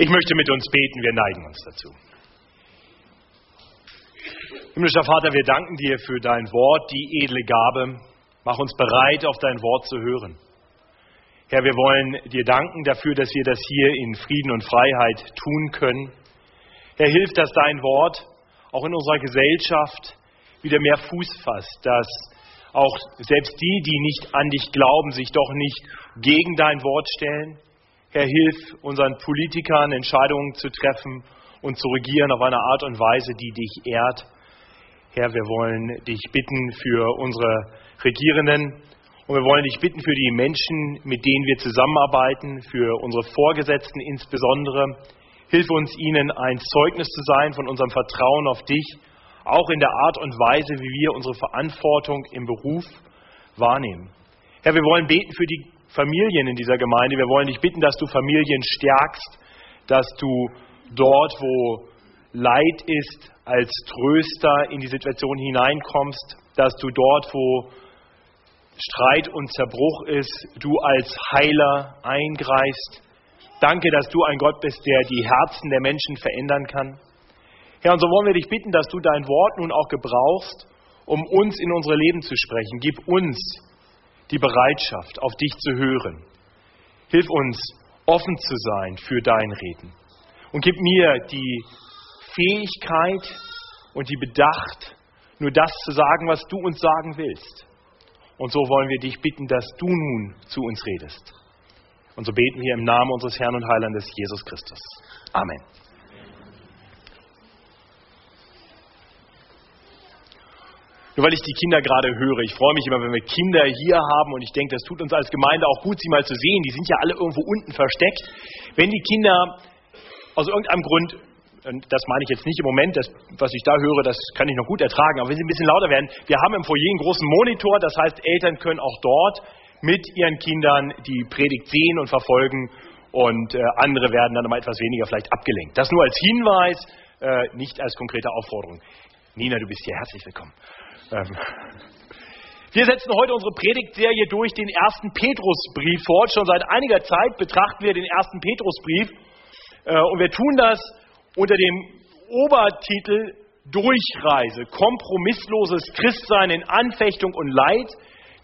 Ich möchte mit uns beten, wir neigen uns dazu. Himmlischer Vater, wir danken dir für dein Wort, die edle Gabe. Mach uns bereit, auf dein Wort zu hören. Herr, wir wollen dir danken dafür, dass wir das hier in Frieden und Freiheit tun können. Herr, hilf, dass dein Wort auch in unserer Gesellschaft wieder mehr Fuß fasst, dass auch selbst die, die nicht an dich glauben, sich doch nicht gegen dein Wort stellen. Herr, hilf unseren Politikern, Entscheidungen zu treffen und zu regieren auf eine Art und Weise, die dich ehrt. Herr, wir wollen dich bitten für unsere Regierenden und wir wollen dich bitten für die Menschen, mit denen wir zusammenarbeiten, für unsere Vorgesetzten insbesondere. Hilf uns ihnen ein Zeugnis zu sein von unserem Vertrauen auf dich, auch in der Art und Weise, wie wir unsere Verantwortung im Beruf wahrnehmen. Herr, wir wollen beten für die Familien in dieser Gemeinde. Wir wollen dich bitten, dass du Familien stärkst, dass du dort, wo Leid ist, als Tröster in die Situation hineinkommst, dass du dort, wo Streit und Zerbruch ist, du als Heiler eingreifst. Danke, dass du ein Gott bist, der die Herzen der Menschen verändern kann. Herr, und so wollen wir dich bitten, dass du dein Wort nun auch gebrauchst, um uns in unsere Leben zu sprechen. Gib uns die Bereitschaft, auf dich zu hören. Hilf uns, offen zu sein für dein Reden. Und gib mir die Fähigkeit und die Bedacht, nur das zu sagen, was du uns sagen willst. Und so wollen wir dich bitten, dass du nun zu uns redest. Und so beten wir im Namen unseres Herrn und Heilandes Jesus Christus. Amen. Nur weil ich die Kinder gerade höre. Ich freue mich immer, wenn wir Kinder hier haben und ich denke, das tut uns als Gemeinde auch gut, sie mal zu sehen. Die sind ja alle irgendwo unten versteckt. Wenn die Kinder aus irgendeinem Grund, das meine ich jetzt nicht im Moment, das, was ich da höre, das kann ich noch gut ertragen, aber wenn sie ein bisschen lauter werden, wir haben im Foyer einen großen Monitor, das heißt, Eltern können auch dort mit ihren Kindern die Predigt sehen und verfolgen und äh, andere werden dann immer etwas weniger vielleicht abgelenkt. Das nur als Hinweis, äh, nicht als konkrete Aufforderung. Nina, du bist hier herzlich willkommen. Ähm, wir setzen heute unsere Predigtserie durch den ersten Petrusbrief fort. Schon seit einiger Zeit betrachten wir den ersten Petrusbrief äh, und wir tun das unter dem Obertitel Durchreise, kompromissloses Christsein in Anfechtung und Leid,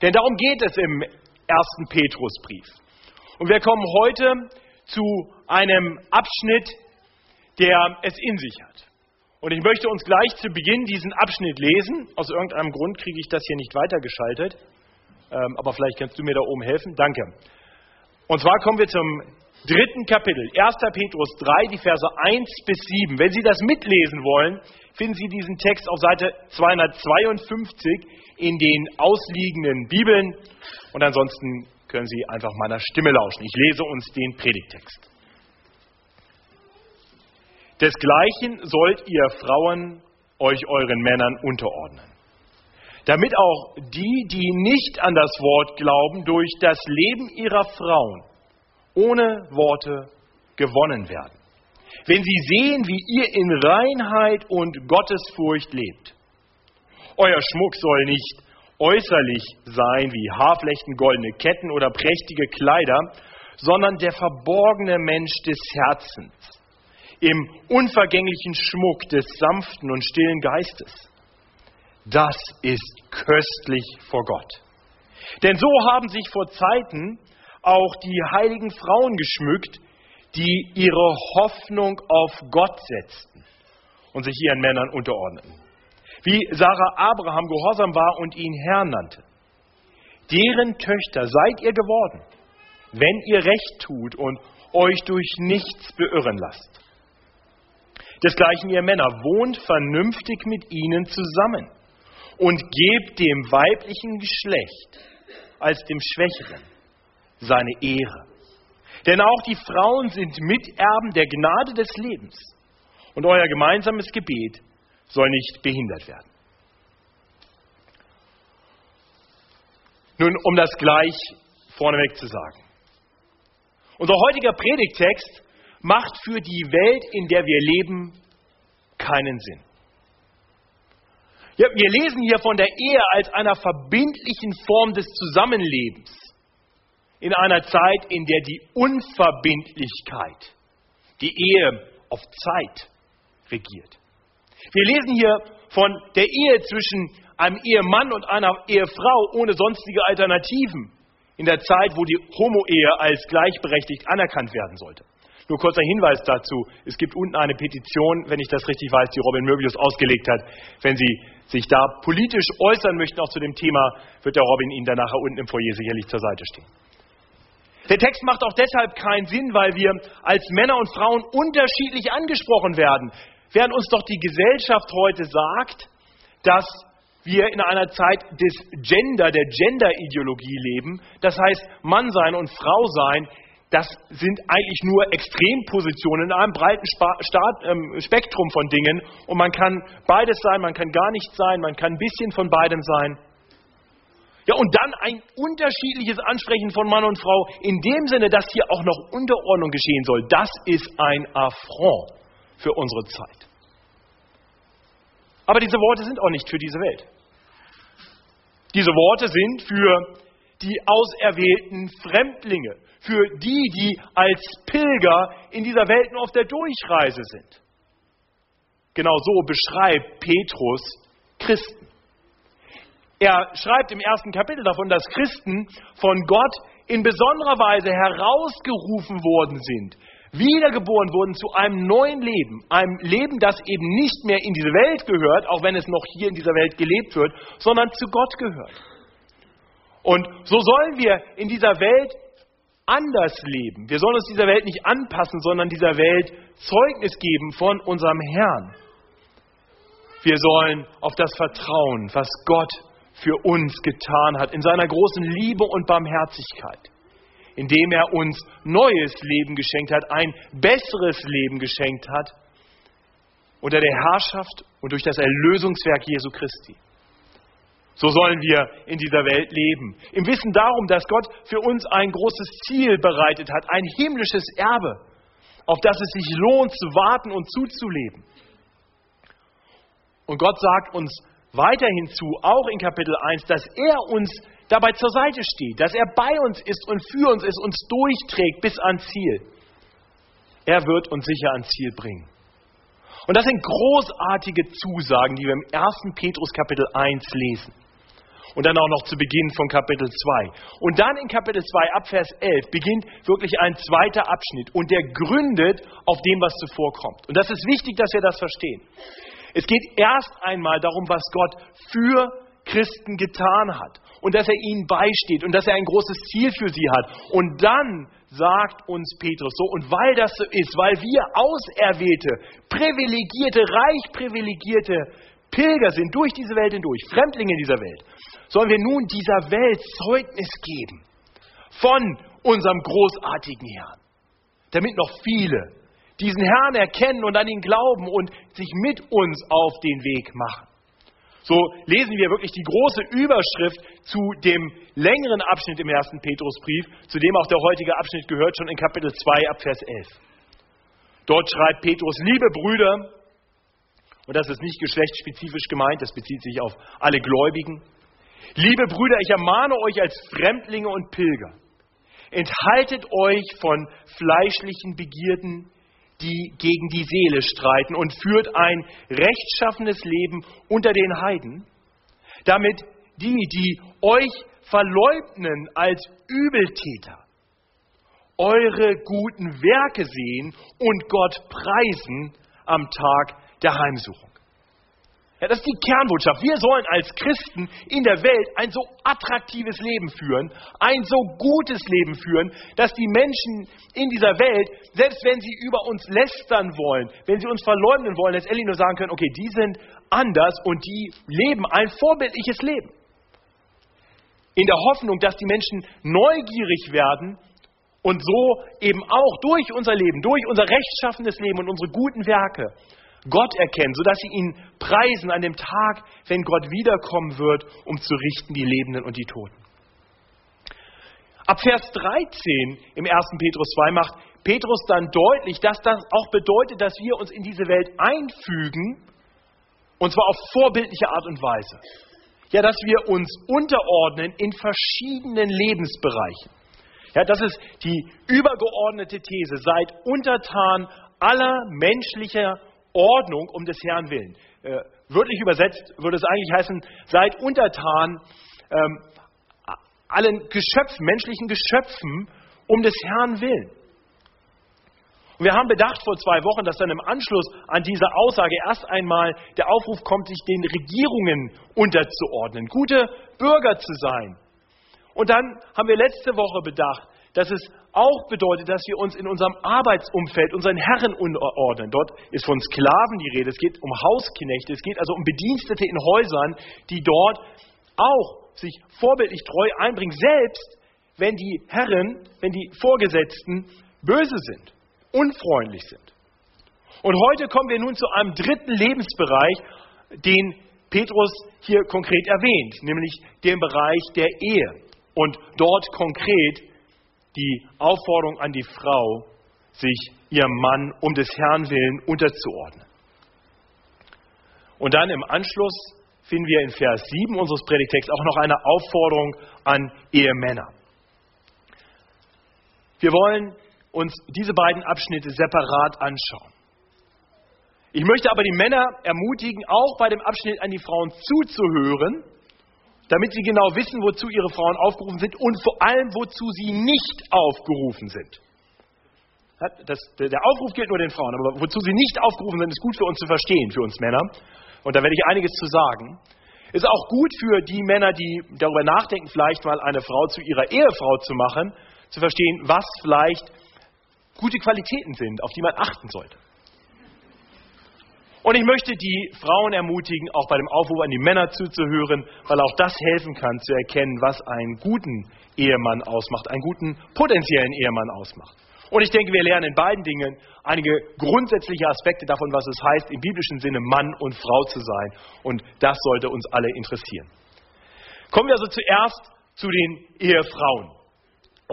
denn darum geht es im ersten Petrusbrief. Und wir kommen heute zu einem Abschnitt, der es in sich hat. Und ich möchte uns gleich zu Beginn diesen Abschnitt lesen. Aus irgendeinem Grund kriege ich das hier nicht weitergeschaltet. Ähm, aber vielleicht kannst du mir da oben helfen. Danke. Und zwar kommen wir zum dritten Kapitel, 1. Petrus 3, die Verse 1 bis 7. Wenn Sie das mitlesen wollen, finden Sie diesen Text auf Seite 252 in den ausliegenden Bibeln. Und ansonsten können Sie einfach meiner Stimme lauschen. Ich lese uns den Predigtext. Desgleichen sollt ihr Frauen euch euren Männern unterordnen, damit auch die, die nicht an das Wort glauben, durch das Leben ihrer Frauen ohne Worte gewonnen werden. Wenn sie sehen, wie ihr in Reinheit und Gottesfurcht lebt. Euer Schmuck soll nicht äußerlich sein wie Haarflechten, goldene Ketten oder prächtige Kleider, sondern der verborgene Mensch des Herzens im unvergänglichen Schmuck des sanften und stillen Geistes. Das ist köstlich vor Gott. Denn so haben sich vor Zeiten auch die heiligen Frauen geschmückt, die ihre Hoffnung auf Gott setzten und sich ihren Männern unterordneten. Wie Sarah Abraham gehorsam war und ihn Herr nannte. Deren Töchter seid ihr geworden, wenn ihr Recht tut und euch durch nichts beirren lasst. Desgleichen ihr Männer, wohnt vernünftig mit ihnen zusammen und gebt dem weiblichen Geschlecht als dem Schwächeren seine Ehre. Denn auch die Frauen sind Miterben der Gnade des Lebens und euer gemeinsames Gebet soll nicht behindert werden. Nun, um das gleich vorneweg zu sagen. Unser heutiger Predigtext macht für die Welt, in der wir leben, keinen Sinn. Ja, wir lesen hier von der Ehe als einer verbindlichen Form des Zusammenlebens in einer Zeit, in der die Unverbindlichkeit die Ehe auf Zeit regiert. Wir lesen hier von der Ehe zwischen einem Ehemann und einer Ehefrau ohne sonstige Alternativen in der Zeit, wo die Homo-Ehe als gleichberechtigt anerkannt werden sollte. Nur kurzer Hinweis dazu. Es gibt unten eine Petition, wenn ich das richtig weiß, die Robin Möbius ausgelegt hat. Wenn Sie sich da politisch äußern möchten, auch zu dem Thema, wird der Robin Ihnen dann nachher unten im Foyer sicherlich zur Seite stehen. Der Text macht auch deshalb keinen Sinn, weil wir als Männer und Frauen unterschiedlich angesprochen werden. Während uns doch die Gesellschaft heute sagt, dass wir in einer Zeit des Gender, der Gender-Ideologie leben, das heißt Mann sein und Frau sein, das sind eigentlich nur Extrempositionen in einem breiten ähm, Spektrum von Dingen und man kann beides sein, man kann gar nichts sein, man kann ein bisschen von beidem sein. Ja, und dann ein unterschiedliches Ansprechen von Mann und Frau in dem Sinne, dass hier auch noch Unterordnung geschehen soll. Das ist ein Affront für unsere Zeit. Aber diese Worte sind auch nicht für diese Welt. Diese Worte sind für die auserwählten Fremdlinge, für die, die als Pilger in dieser Welt nur auf der Durchreise sind. Genau so beschreibt Petrus Christen. Er schreibt im ersten Kapitel davon, dass Christen von Gott in besonderer Weise herausgerufen worden sind, wiedergeboren wurden zu einem neuen Leben, einem Leben, das eben nicht mehr in diese Welt gehört, auch wenn es noch hier in dieser Welt gelebt wird, sondern zu Gott gehört. Und so sollen wir in dieser Welt anders leben. Wir sollen uns dieser Welt nicht anpassen, sondern dieser Welt Zeugnis geben von unserem Herrn. Wir sollen auf das vertrauen, was Gott für uns getan hat, in seiner großen Liebe und Barmherzigkeit, indem er uns neues Leben geschenkt hat, ein besseres Leben geschenkt hat, unter der Herrschaft und durch das Erlösungswerk Jesu Christi. So sollen wir in dieser Welt leben. Im Wissen darum, dass Gott für uns ein großes Ziel bereitet hat, ein himmlisches Erbe, auf das es sich lohnt zu warten und zuzuleben. Und Gott sagt uns weiterhin zu, auch in Kapitel 1, dass er uns dabei zur Seite steht, dass er bei uns ist und für uns ist, uns durchträgt bis ans Ziel. Er wird uns sicher ans Ziel bringen. Und das sind großartige Zusagen, die wir im 1. Petrus Kapitel 1 lesen. Und dann auch noch zu Beginn von Kapitel 2. Und dann in Kapitel 2 ab Vers 11 beginnt wirklich ein zweiter Abschnitt und der gründet auf dem, was zuvor kommt. Und das ist wichtig, dass wir das verstehen. Es geht erst einmal darum, was Gott für Christen getan hat und dass er ihnen beisteht und dass er ein großes Ziel für sie hat. Und dann sagt uns Petrus so, und weil das so ist, weil wir auserwählte, privilegierte, reich privilegierte Pilger sind durch diese Welt hindurch, Fremdlinge in dieser Welt, sollen wir nun dieser Welt Zeugnis geben von unserem großartigen Herrn, damit noch viele diesen Herrn erkennen und an ihn glauben und sich mit uns auf den Weg machen. So lesen wir wirklich die große Überschrift zu dem längeren Abschnitt im ersten Petrusbrief, zu dem auch der heutige Abschnitt gehört, schon in Kapitel 2 ab Vers 11. Dort schreibt Petrus, liebe Brüder, und das ist nicht geschlechtsspezifisch gemeint, das bezieht sich auf alle Gläubigen, liebe Brüder, ich ermahne euch als Fremdlinge und Pilger, enthaltet euch von fleischlichen Begierden, die gegen die Seele streiten und führt ein rechtschaffenes Leben unter den Heiden, damit die, die euch verleugnen als Übeltäter, eure guten Werke sehen und Gott preisen am Tag der Heimsuchung. Ja, das ist die Kernbotschaft. Wir sollen als Christen in der Welt ein so attraktives Leben führen, ein so gutes Leben führen, dass die Menschen in dieser Welt, selbst wenn sie über uns lästern wollen, wenn sie uns verleugnen wollen, letztendlich nur sagen können, okay, die sind anders und die leben ein vorbildliches Leben. In der Hoffnung, dass die Menschen neugierig werden und so eben auch durch unser Leben, durch unser rechtschaffenes Leben und unsere guten Werke Gott erkennen, sodass sie ihn preisen an dem Tag, wenn Gott wiederkommen wird, um zu richten die Lebenden und die Toten. Ab Vers 13 im 1. Petrus 2 macht Petrus dann deutlich, dass das auch bedeutet, dass wir uns in diese Welt einfügen, und zwar auf vorbildliche Art und Weise. Ja, dass wir uns unterordnen in verschiedenen Lebensbereichen. Ja, das ist die übergeordnete These. Seid untertan aller menschlicher Ordnung um des Herrn willen. Äh, wörtlich übersetzt würde es eigentlich heißen, seid untertan ähm, allen Geschöpfen, menschlichen Geschöpfen um des Herrn willen. Und wir haben bedacht vor zwei Wochen, dass dann im Anschluss an diese Aussage erst einmal der Aufruf kommt, sich den Regierungen unterzuordnen, gute Bürger zu sein. Und dann haben wir letzte Woche bedacht, dass es auch bedeutet, dass wir uns in unserem Arbeitsumfeld unseren Herren unterordnen. Dort ist von Sklaven die Rede, es geht um Hausknechte, es geht also um Bedienstete in Häusern, die dort auch sich vorbildlich treu einbringen, selbst wenn die Herren, wenn die Vorgesetzten böse sind unfreundlich sind. Und heute kommen wir nun zu einem dritten Lebensbereich, den Petrus hier konkret erwähnt, nämlich dem Bereich der Ehe. Und dort konkret die Aufforderung an die Frau, sich ihrem Mann um des Herrn willen unterzuordnen. Und dann im Anschluss finden wir in Vers 7 unseres Predigtexts auch noch eine Aufforderung an Ehemänner. Wir wollen uns diese beiden Abschnitte separat anschauen. Ich möchte aber die Männer ermutigen, auch bei dem Abschnitt an die Frauen zuzuhören, damit sie genau wissen, wozu ihre Frauen aufgerufen sind und vor allem, wozu sie nicht aufgerufen sind. Das, der Aufruf gilt nur den Frauen, aber wozu sie nicht aufgerufen sind, ist gut für uns zu verstehen, für uns Männer. Und da werde ich einiges zu sagen. Ist auch gut für die Männer, die darüber nachdenken, vielleicht mal eine Frau zu ihrer Ehefrau zu machen, zu verstehen, was vielleicht gute Qualitäten sind, auf die man achten sollte. Und ich möchte die Frauen ermutigen, auch bei dem Aufruf an die Männer zuzuhören, weil auch das helfen kann zu erkennen, was einen guten Ehemann ausmacht, einen guten potenziellen Ehemann ausmacht. Und ich denke, wir lernen in beiden Dingen einige grundsätzliche Aspekte davon, was es heißt, im biblischen Sinne Mann und Frau zu sein. Und das sollte uns alle interessieren. Kommen wir also zuerst zu den Ehefrauen.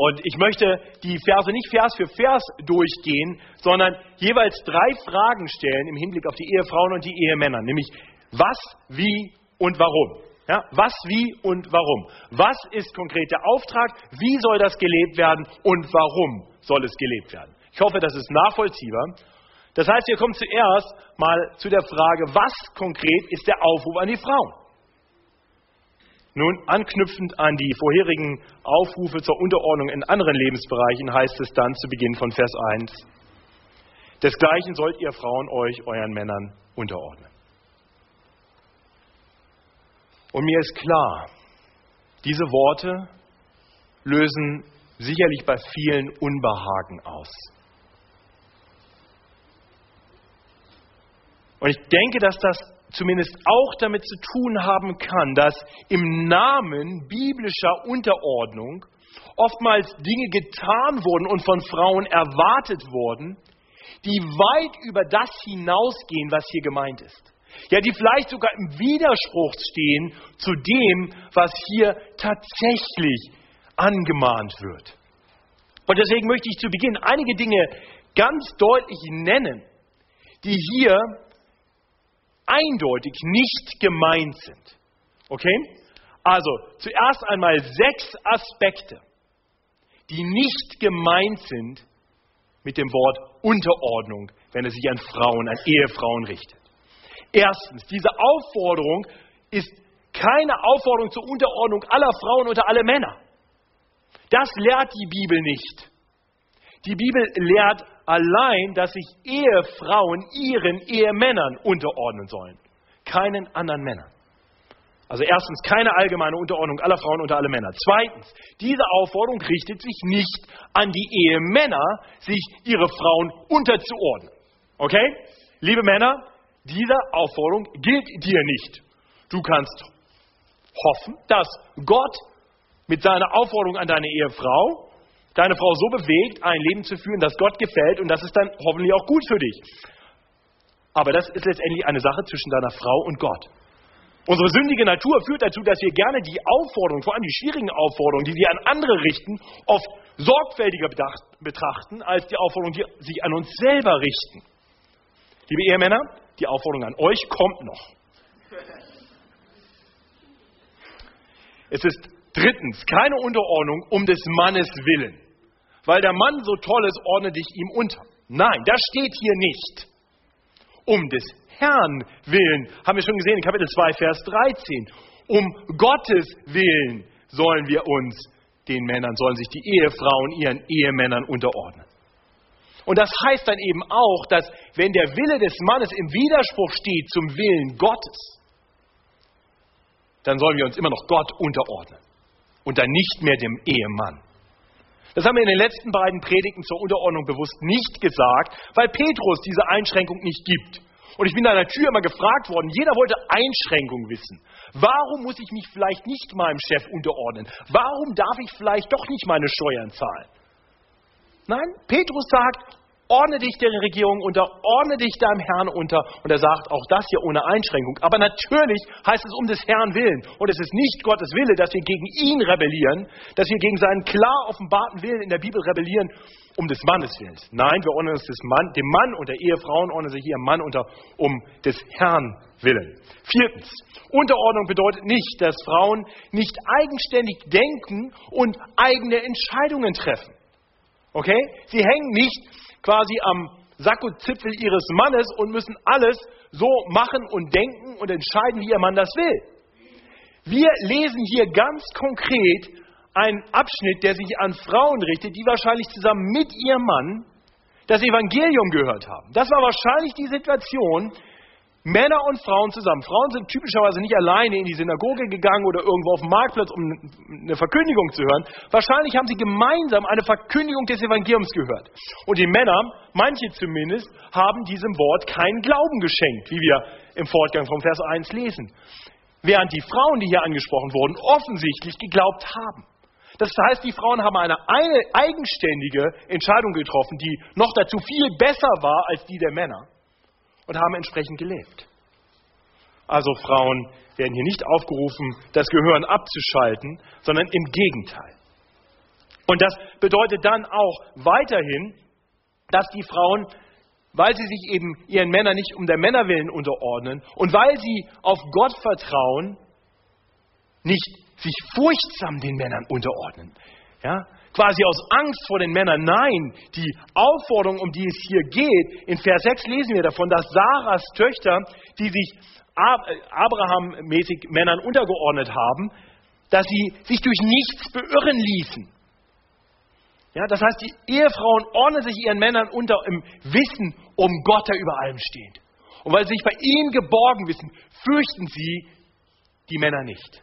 Und ich möchte die Verse nicht Vers für Vers durchgehen, sondern jeweils drei Fragen stellen im Hinblick auf die Ehefrauen und die Ehemänner, nämlich was, wie und warum. Ja, was, wie und warum. Was ist konkret der Auftrag? Wie soll das gelebt werden? Und warum soll es gelebt werden? Ich hoffe, das ist nachvollziehbar. Das heißt, wir kommen zuerst mal zu der Frage, was konkret ist der Aufruf an die Frauen? Nun, anknüpfend an die vorherigen Aufrufe zur Unterordnung in anderen Lebensbereichen heißt es dann zu Beginn von Vers 1, Desgleichen sollt ihr Frauen euch euren Männern unterordnen. Und mir ist klar, diese Worte lösen sicherlich bei vielen Unbehagen aus. Und ich denke, dass das zumindest auch damit zu tun haben kann, dass im Namen biblischer Unterordnung oftmals Dinge getan wurden und von Frauen erwartet wurden, die weit über das hinausgehen, was hier gemeint ist. Ja, die vielleicht sogar im Widerspruch stehen zu dem, was hier tatsächlich angemahnt wird. Und deswegen möchte ich zu Beginn einige Dinge ganz deutlich nennen, die hier eindeutig nicht gemeint sind. Okay? Also, zuerst einmal sechs Aspekte, die nicht gemeint sind mit dem Wort Unterordnung, wenn es sich an Frauen, an Ehefrauen richtet. Erstens, diese Aufforderung ist keine Aufforderung zur Unterordnung aller Frauen unter alle Männer. Das lehrt die Bibel nicht. Die Bibel lehrt allein, dass sich Ehefrauen ihren Ehemännern unterordnen sollen, keinen anderen Männern. Also erstens keine allgemeine Unterordnung aller Frauen unter alle Männer. Zweitens, diese Aufforderung richtet sich nicht an die Ehemänner, sich ihre Frauen unterzuordnen. Okay? Liebe Männer, diese Aufforderung gilt dir nicht. Du kannst hoffen, dass Gott mit seiner Aufforderung an deine Ehefrau deine Frau so bewegt, ein Leben zu führen, das Gott gefällt und das ist dann hoffentlich auch gut für dich. Aber das ist letztendlich eine Sache zwischen deiner Frau und Gott. Unsere sündige Natur führt dazu, dass wir gerne die Aufforderungen, vor allem die schwierigen Aufforderungen, die wir an andere richten, oft sorgfältiger betrachten als die Aufforderungen, die sich an uns selber richten. Liebe Ehemänner, die Aufforderung an euch kommt noch. Es ist drittens keine Unterordnung um des Mannes willen. Weil der Mann so toll ist, ordne dich ihm unter. Nein, das steht hier nicht. Um des Herrn willen, haben wir schon gesehen in Kapitel 2, Vers 13. Um Gottes willen sollen wir uns den Männern, sollen sich die Ehefrauen ihren Ehemännern unterordnen. Und das heißt dann eben auch, dass wenn der Wille des Mannes im Widerspruch steht zum Willen Gottes, dann sollen wir uns immer noch Gott unterordnen und dann nicht mehr dem Ehemann. Das haben wir in den letzten beiden Predigten zur Unterordnung bewusst nicht gesagt, weil Petrus diese Einschränkung nicht gibt. Und ich bin an der Tür immer gefragt worden, jeder wollte Einschränkung wissen. Warum muss ich mich vielleicht nicht meinem Chef unterordnen? Warum darf ich vielleicht doch nicht meine Steuern zahlen? Nein, Petrus sagt, ordne dich der Regierung unter, ordne dich deinem Herrn unter. Und er sagt auch das hier ohne Einschränkung. Aber natürlich heißt es um des Herrn willen. Und es ist nicht Gottes Wille, dass wir gegen ihn rebellieren, dass wir gegen seinen klar offenbarten Willen in der Bibel rebellieren, um des Mannes willen. Nein, wir ordnen uns des Mann, dem Mann unter Ehefrauen, ordnen sich ihrem Mann unter, um des Herrn willen. Viertens, Unterordnung bedeutet nicht, dass Frauen nicht eigenständig denken und eigene Entscheidungen treffen. Okay? Sie hängen nicht quasi am Sakkozipfel ihres Mannes und müssen alles so machen und denken und entscheiden, wie ihr Mann das will. Wir lesen hier ganz konkret einen Abschnitt, der sich an Frauen richtet, die wahrscheinlich zusammen mit ihrem Mann das Evangelium gehört haben. Das war wahrscheinlich die Situation, Männer und Frauen zusammen. Frauen sind typischerweise nicht alleine in die Synagoge gegangen oder irgendwo auf dem Marktplatz, um eine Verkündigung zu hören. Wahrscheinlich haben sie gemeinsam eine Verkündigung des Evangeliums gehört. Und die Männer, manche zumindest, haben diesem Wort keinen Glauben geschenkt, wie wir im Fortgang vom Vers 1 lesen. Während die Frauen, die hier angesprochen wurden, offensichtlich geglaubt haben. Das heißt, die Frauen haben eine, eine eigenständige Entscheidung getroffen, die noch dazu viel besser war als die der Männer und haben entsprechend gelebt. Also Frauen werden hier nicht aufgerufen, das Gehören abzuschalten, sondern im Gegenteil. Und das bedeutet dann auch weiterhin, dass die Frauen, weil sie sich eben ihren Männern nicht um der Männer willen unterordnen und weil sie auf Gott vertrauen, nicht sich furchtsam den Männern unterordnen. Ja? Quasi aus Angst vor den Männern. Nein, die Aufforderung, um die es hier geht, in Vers 6 lesen wir davon, dass Sarahs Töchter, die sich Abraham-mäßig Männern untergeordnet haben, dass sie sich durch nichts beirren ließen. Ja, das heißt, die Ehefrauen ordnen sich ihren Männern unter im Wissen um Gott, der über allem steht. Und weil sie sich bei ihm geborgen wissen, fürchten sie die Männer nicht.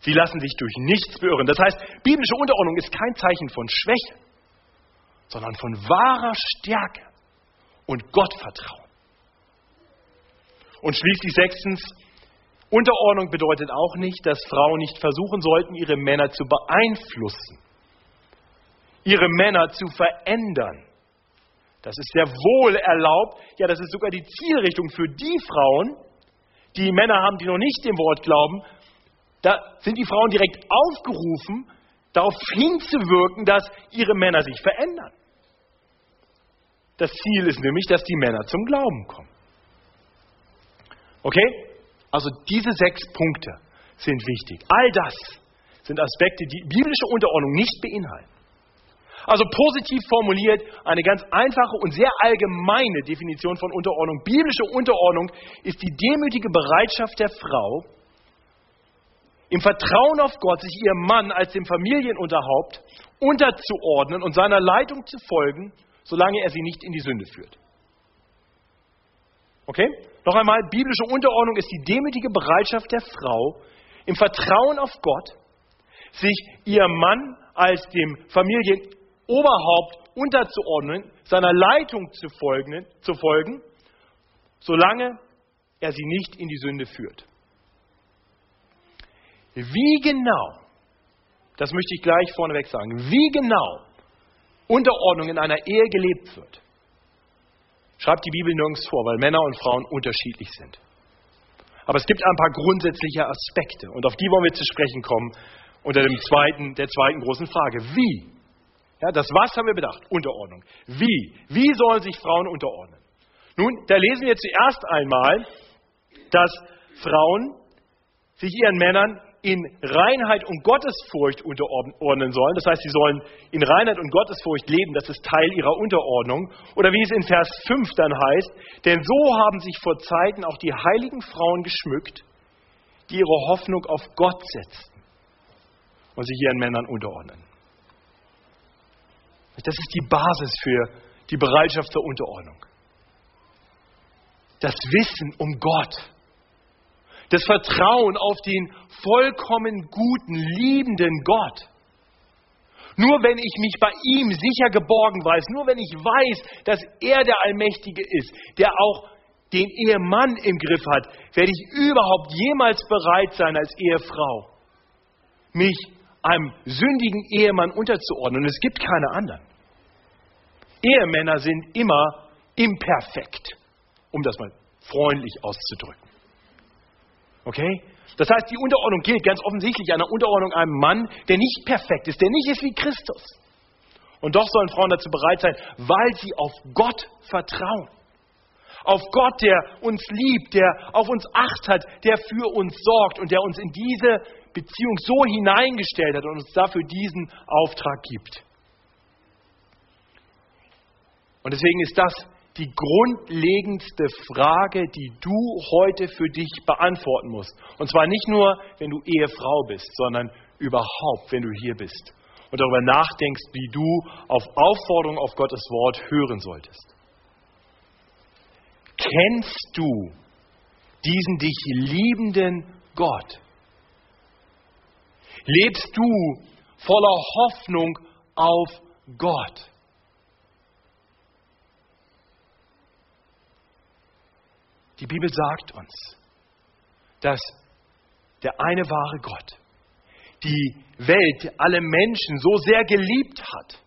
Sie lassen sich durch nichts beirren. Das heißt, biblische Unterordnung ist kein Zeichen von Schwäche, sondern von wahrer Stärke und Gottvertrauen. Und schließlich sechstens, Unterordnung bedeutet auch nicht, dass Frauen nicht versuchen sollten, ihre Männer zu beeinflussen, ihre Männer zu verändern. Das ist sehr wohl erlaubt, ja, das ist sogar die Zielrichtung für die Frauen, die Männer haben, die noch nicht dem Wort glauben, da sind die Frauen direkt aufgerufen, darauf hinzuwirken, dass ihre Männer sich verändern. Das Ziel ist nämlich, dass die Männer zum Glauben kommen. Okay? Also diese sechs Punkte sind wichtig. All das sind Aspekte, die biblische Unterordnung nicht beinhalten. Also positiv formuliert, eine ganz einfache und sehr allgemeine Definition von Unterordnung. Biblische Unterordnung ist die demütige Bereitschaft der Frau, im Vertrauen auf Gott sich ihrem Mann als dem Familienunterhaupt unterzuordnen und seiner Leitung zu folgen, solange er sie nicht in die Sünde führt. Okay? Noch einmal, biblische Unterordnung ist die demütige Bereitschaft der Frau, im Vertrauen auf Gott, sich ihrem Mann als dem Familienoberhaupt unterzuordnen, seiner Leitung zu folgen, zu folgen, solange er sie nicht in die Sünde führt. Wie genau, das möchte ich gleich vorneweg sagen, wie genau Unterordnung in einer Ehe gelebt wird, schreibt die Bibel nirgends vor, weil Männer und Frauen unterschiedlich sind. Aber es gibt ein paar grundsätzliche Aspekte und auf die wollen wir zu sprechen kommen unter dem zweiten, der zweiten großen Frage. Wie? Ja, das Was haben wir bedacht, Unterordnung. Wie? Wie sollen sich Frauen unterordnen? Nun, da lesen wir zuerst einmal, dass Frauen sich ihren Männern in Reinheit und Gottesfurcht unterordnen sollen. Das heißt, sie sollen in Reinheit und Gottesfurcht leben. Das ist Teil ihrer Unterordnung. Oder wie es in Vers 5 dann heißt, denn so haben sich vor Zeiten auch die heiligen Frauen geschmückt, die ihre Hoffnung auf Gott setzten und sich ihren Männern unterordnen. Das ist die Basis für die Bereitschaft zur Unterordnung. Das Wissen um Gott das Vertrauen auf den vollkommen guten, liebenden Gott. Nur wenn ich mich bei ihm sicher geborgen weiß, nur wenn ich weiß, dass er der Allmächtige ist, der auch den Ehemann im Griff hat, werde ich überhaupt jemals bereit sein, als Ehefrau, mich einem sündigen Ehemann unterzuordnen. Und es gibt keine anderen. Ehemänner sind immer imperfekt, um das mal freundlich auszudrücken. Okay? Das heißt, die Unterordnung gilt ganz offensichtlich einer Unterordnung einem Mann, der nicht perfekt ist, der nicht ist wie Christus. Und doch sollen Frauen dazu bereit sein, weil sie auf Gott vertrauen. Auf Gott, der uns liebt, der auf uns Acht hat, der für uns sorgt und der uns in diese Beziehung so hineingestellt hat und uns dafür diesen Auftrag gibt. Und deswegen ist das die grundlegendste Frage, die du heute für dich beantworten musst. Und zwar nicht nur, wenn du Ehefrau bist, sondern überhaupt, wenn du hier bist und darüber nachdenkst, wie du auf Aufforderung auf Gottes Wort hören solltest. Kennst du diesen dich liebenden Gott? Lebst du voller Hoffnung auf Gott? Die Bibel sagt uns, dass der eine wahre Gott die Welt, alle Menschen so sehr geliebt hat,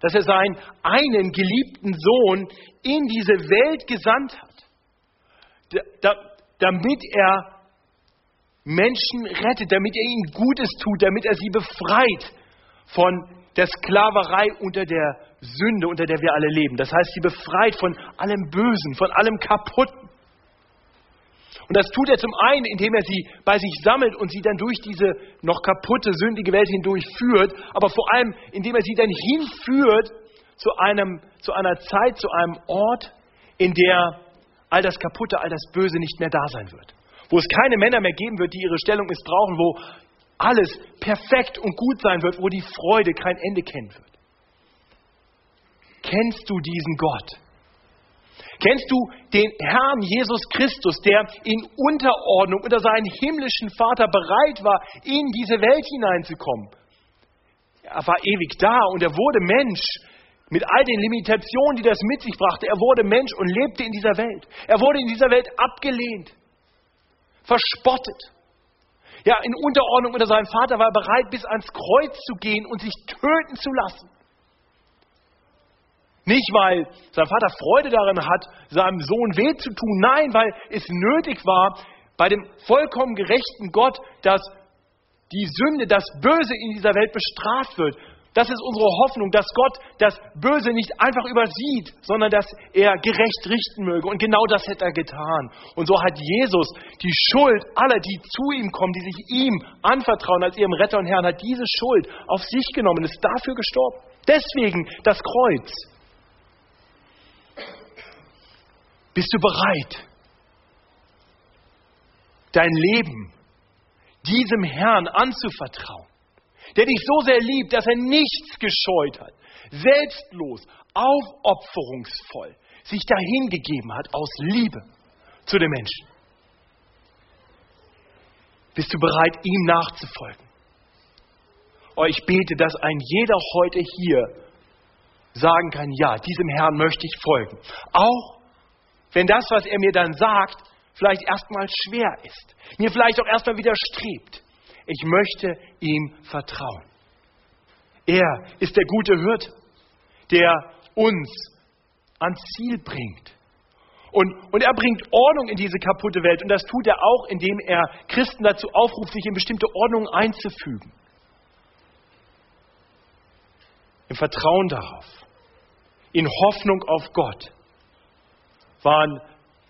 dass er seinen einen geliebten Sohn in diese Welt gesandt hat, damit er Menschen rettet, damit er ihnen Gutes tut, damit er sie befreit von der Sklaverei unter der Sünde, unter der wir alle leben. Das heißt, sie befreit von allem Bösen, von allem Kaputten. Und das tut er zum einen, indem er sie bei sich sammelt und sie dann durch diese noch kaputte, sündige Welt hindurch führt, aber vor allem, indem er sie dann hinführt zu, einem, zu einer Zeit, zu einem Ort, in der all das Kaputte, all das Böse nicht mehr da sein wird. Wo es keine Männer mehr geben wird, die ihre Stellung missbrauchen, wo alles perfekt und gut sein wird, wo die Freude kein Ende kennen wird. Kennst du diesen Gott? Kennst du den Herrn Jesus Christus, der in Unterordnung unter seinen himmlischen Vater bereit war, in diese Welt hineinzukommen? Er war ewig da und er wurde Mensch mit all den Limitationen, die das mit sich brachte. Er wurde Mensch und lebte in dieser Welt. Er wurde in dieser Welt abgelehnt, verspottet. Ja, in Unterordnung unter seinem Vater war er bereit, bis ans Kreuz zu gehen und sich töten zu lassen. Nicht, weil sein Vater Freude darin hat, seinem Sohn weh zu tun. Nein, weil es nötig war, bei dem vollkommen gerechten Gott, dass die Sünde, das Böse in dieser Welt bestraft wird. Das ist unsere Hoffnung, dass Gott das Böse nicht einfach übersieht, sondern dass er gerecht richten möge. Und genau das hätte er getan. Und so hat Jesus die Schuld aller, die zu ihm kommen, die sich ihm anvertrauen als ihrem Retter und Herrn, hat diese Schuld auf sich genommen, ist dafür gestorben. Deswegen das Kreuz. Bist du bereit, dein Leben diesem Herrn anzuvertrauen, der dich so sehr liebt, dass er nichts gescheut hat, selbstlos, aufopferungsvoll sich dahingegeben hat aus Liebe zu den Menschen? Bist du bereit, ihm nachzufolgen? Oh, ich bete, dass ein jeder heute hier sagen kann, ja, diesem Herrn möchte ich folgen. Auch wenn das, was er mir dann sagt, vielleicht erstmal schwer ist, mir vielleicht auch erstmal widerstrebt. Ich möchte ihm vertrauen. Er ist der gute Hirt, der uns ans Ziel bringt. Und, und er bringt Ordnung in diese kaputte Welt. Und das tut er auch, indem er Christen dazu aufruft, sich in bestimmte Ordnungen einzufügen. Im Vertrauen darauf. In Hoffnung auf Gott waren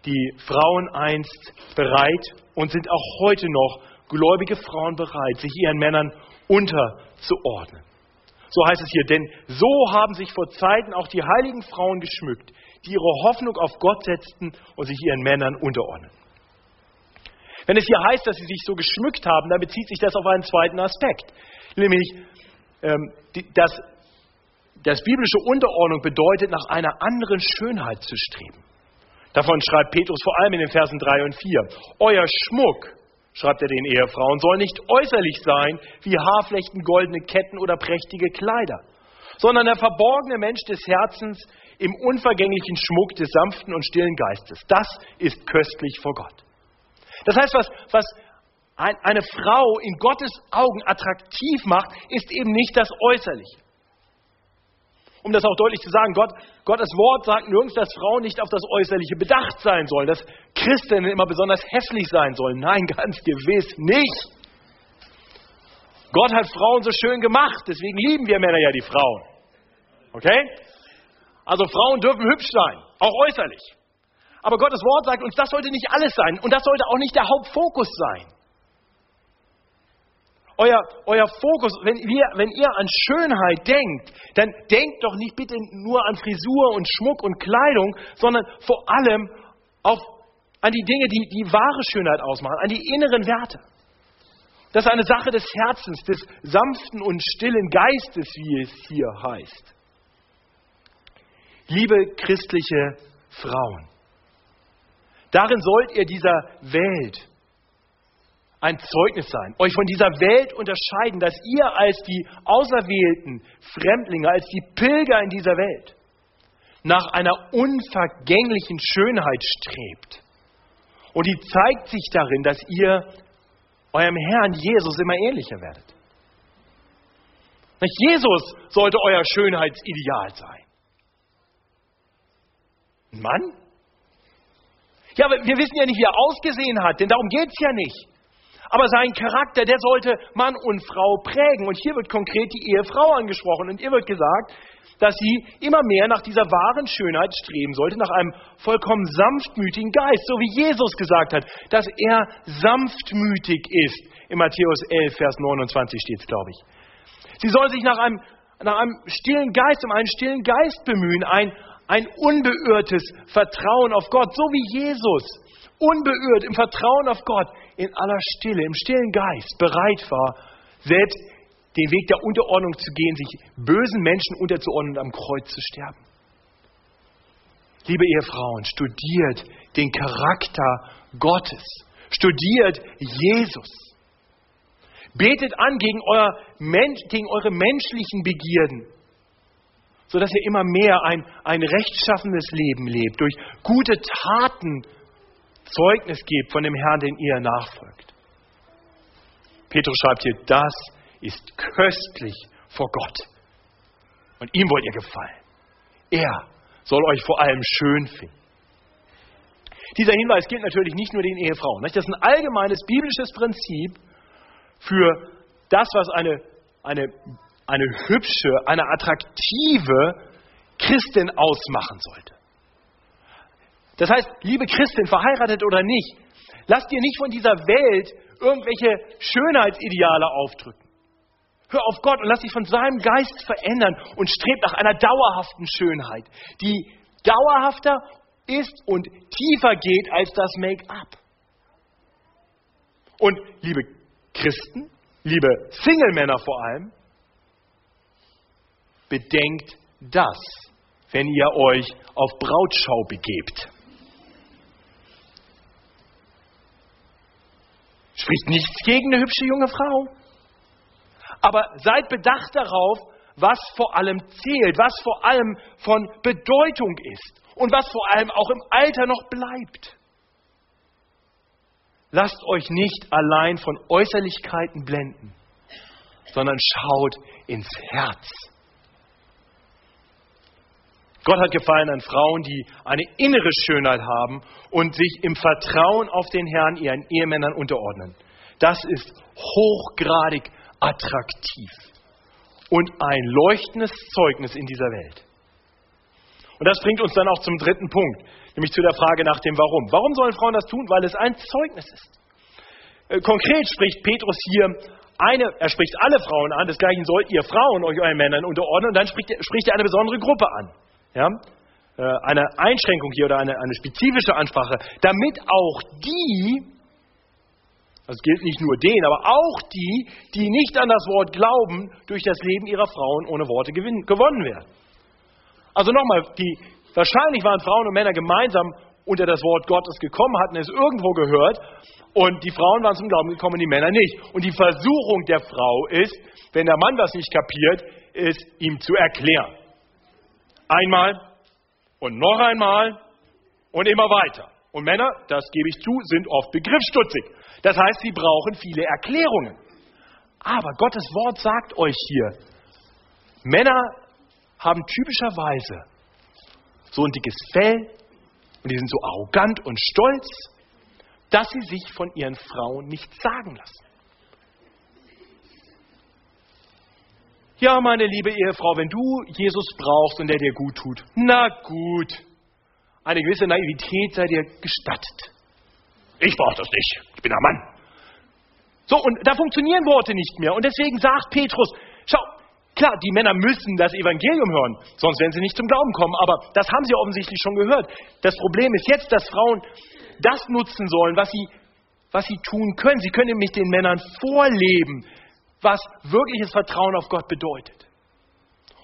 die Frauen einst bereit und sind auch heute noch gläubige Frauen bereit, sich ihren Männern unterzuordnen. So heißt es hier, denn so haben sich vor Zeiten auch die heiligen Frauen geschmückt, die ihre Hoffnung auf Gott setzten und sich ihren Männern unterordnen. Wenn es hier heißt, dass sie sich so geschmückt haben, dann bezieht sich das auf einen zweiten Aspekt, nämlich ähm, dass das biblische Unterordnung bedeutet, nach einer anderen Schönheit zu streben. Davon schreibt Petrus vor allem in den Versen 3 und 4. Euer Schmuck, schreibt er den Ehefrauen, soll nicht äußerlich sein wie Haarflechten, goldene Ketten oder prächtige Kleider, sondern der verborgene Mensch des Herzens im unvergänglichen Schmuck des sanften und stillen Geistes. Das ist köstlich vor Gott. Das heißt, was, was eine Frau in Gottes Augen attraktiv macht, ist eben nicht das Äußerliche. Um das auch deutlich zu sagen, Gott, Gottes Wort sagt nirgends, dass Frauen nicht auf das Äußerliche bedacht sein sollen, dass Christinnen immer besonders hässlich sein sollen. Nein, ganz gewiss nicht. Gott hat Frauen so schön gemacht, deswegen lieben wir Männer ja die Frauen. Okay? Also Frauen dürfen hübsch sein, auch äußerlich. Aber Gottes Wort sagt uns, das sollte nicht alles sein und das sollte auch nicht der Hauptfokus sein. Euer, euer Fokus, wenn, wir, wenn ihr an Schönheit denkt, dann denkt doch nicht bitte nur an Frisur und Schmuck und Kleidung, sondern vor allem auf, an die Dinge, die die wahre Schönheit ausmachen, an die inneren Werte. Das ist eine Sache des Herzens, des sanften und stillen Geistes, wie es hier heißt. Liebe christliche Frauen, darin sollt ihr dieser Welt ein Zeugnis sein, euch von dieser Welt unterscheiden, dass ihr als die auserwählten Fremdlinge, als die Pilger in dieser Welt nach einer unvergänglichen Schönheit strebt. Und die zeigt sich darin, dass ihr eurem Herrn Jesus immer ähnlicher werdet. Jesus sollte euer Schönheitsideal sein. Ein Mann? Ja, aber wir wissen ja nicht, wie er ausgesehen hat, denn darum geht es ja nicht. Aber sein Charakter, der sollte Mann und Frau prägen. Und hier wird konkret die Ehefrau angesprochen. Und ihr wird gesagt, dass sie immer mehr nach dieser wahren Schönheit streben sollte, nach einem vollkommen sanftmütigen Geist, so wie Jesus gesagt hat, dass er sanftmütig ist. In Matthäus 11, Vers 29 steht es, glaube ich. Sie soll sich nach einem, nach einem stillen Geist, um einen stillen Geist bemühen, ein, ein unbeirrtes Vertrauen auf Gott, so wie Jesus unbeirrt im Vertrauen auf Gott, in aller Stille, im stillen Geist bereit war, selbst den Weg der Unterordnung zu gehen, sich bösen Menschen unterzuordnen und am Kreuz zu sterben. Liebe Ehefrauen, studiert den Charakter Gottes. Studiert Jesus. Betet an gegen, euer gegen eure menschlichen Begierden, sodass ihr immer mehr ein, ein rechtschaffendes Leben lebt, durch gute Taten Zeugnis gebt von dem Herrn, den ihr nachfolgt. Petrus schreibt hier, das ist köstlich vor Gott. Und ihm wollt ihr gefallen. Er soll euch vor allem schön finden. Dieser Hinweis gilt natürlich nicht nur den Ehefrauen. Das ist ein allgemeines biblisches Prinzip für das, was eine, eine, eine hübsche, eine attraktive Christin ausmachen sollte. Das heißt, liebe Christin, verheiratet oder nicht, lass dir nicht von dieser Welt irgendwelche Schönheitsideale aufdrücken. Hör auf Gott und lass dich von seinem Geist verändern und streb nach einer dauerhaften Schönheit, die dauerhafter ist und tiefer geht als das Make-up. Und liebe Christen, liebe Single-Männer vor allem, bedenkt das, wenn ihr euch auf Brautschau begebt. Spricht nichts gegen eine hübsche junge Frau. Aber seid bedacht darauf, was vor allem zählt, was vor allem von Bedeutung ist und was vor allem auch im Alter noch bleibt. Lasst euch nicht allein von Äußerlichkeiten blenden, sondern schaut ins Herz. Gott hat gefallen an Frauen, die eine innere Schönheit haben und sich im Vertrauen auf den Herrn ihren Ehemännern unterordnen. Das ist hochgradig attraktiv und ein leuchtendes Zeugnis in dieser Welt. Und das bringt uns dann auch zum dritten Punkt, nämlich zu der Frage nach dem Warum. Warum sollen Frauen das tun? Weil es ein Zeugnis ist. Äh, konkret spricht Petrus hier eine, er spricht alle Frauen an, desgleichen sollt ihr Frauen euch euren Männern unterordnen und dann spricht, spricht er eine besondere Gruppe an. Ja? Äh, eine Einschränkung hier oder eine, eine spezifische Ansprache, damit auch die, das gilt nicht nur denen, aber auch die, die nicht an das Wort glauben, durch das Leben ihrer Frauen ohne Worte gewinnen, gewonnen werden. Also nochmal, die, wahrscheinlich waren Frauen und Männer gemeinsam unter das Wort Gottes gekommen, hatten es irgendwo gehört und die Frauen waren zum Glauben gekommen, die Männer nicht. Und die Versuchung der Frau ist, wenn der Mann was nicht kapiert, ist ihm zu erklären. Einmal und noch einmal und immer weiter. Und Männer, das gebe ich zu, sind oft begriffsstutzig. Das heißt, sie brauchen viele Erklärungen. Aber Gottes Wort sagt euch hier, Männer haben typischerweise so ein dickes Fell, und die sind so arrogant und stolz, dass sie sich von ihren Frauen nichts sagen lassen. Ja, meine liebe Ehefrau, wenn du Jesus brauchst und der dir gut tut, na gut, eine gewisse Naivität sei dir gestattet. Ich brauche das nicht, ich bin ein Mann. So, und da funktionieren Worte nicht mehr. Und deswegen sagt Petrus, schau, Klar, die Männer müssen das Evangelium hören, sonst werden sie nicht zum Glauben kommen. Aber das haben sie offensichtlich schon gehört. Das Problem ist jetzt, dass Frauen das nutzen sollen, was sie, was sie tun können. Sie können nämlich den Männern vorleben, was wirkliches Vertrauen auf Gott bedeutet.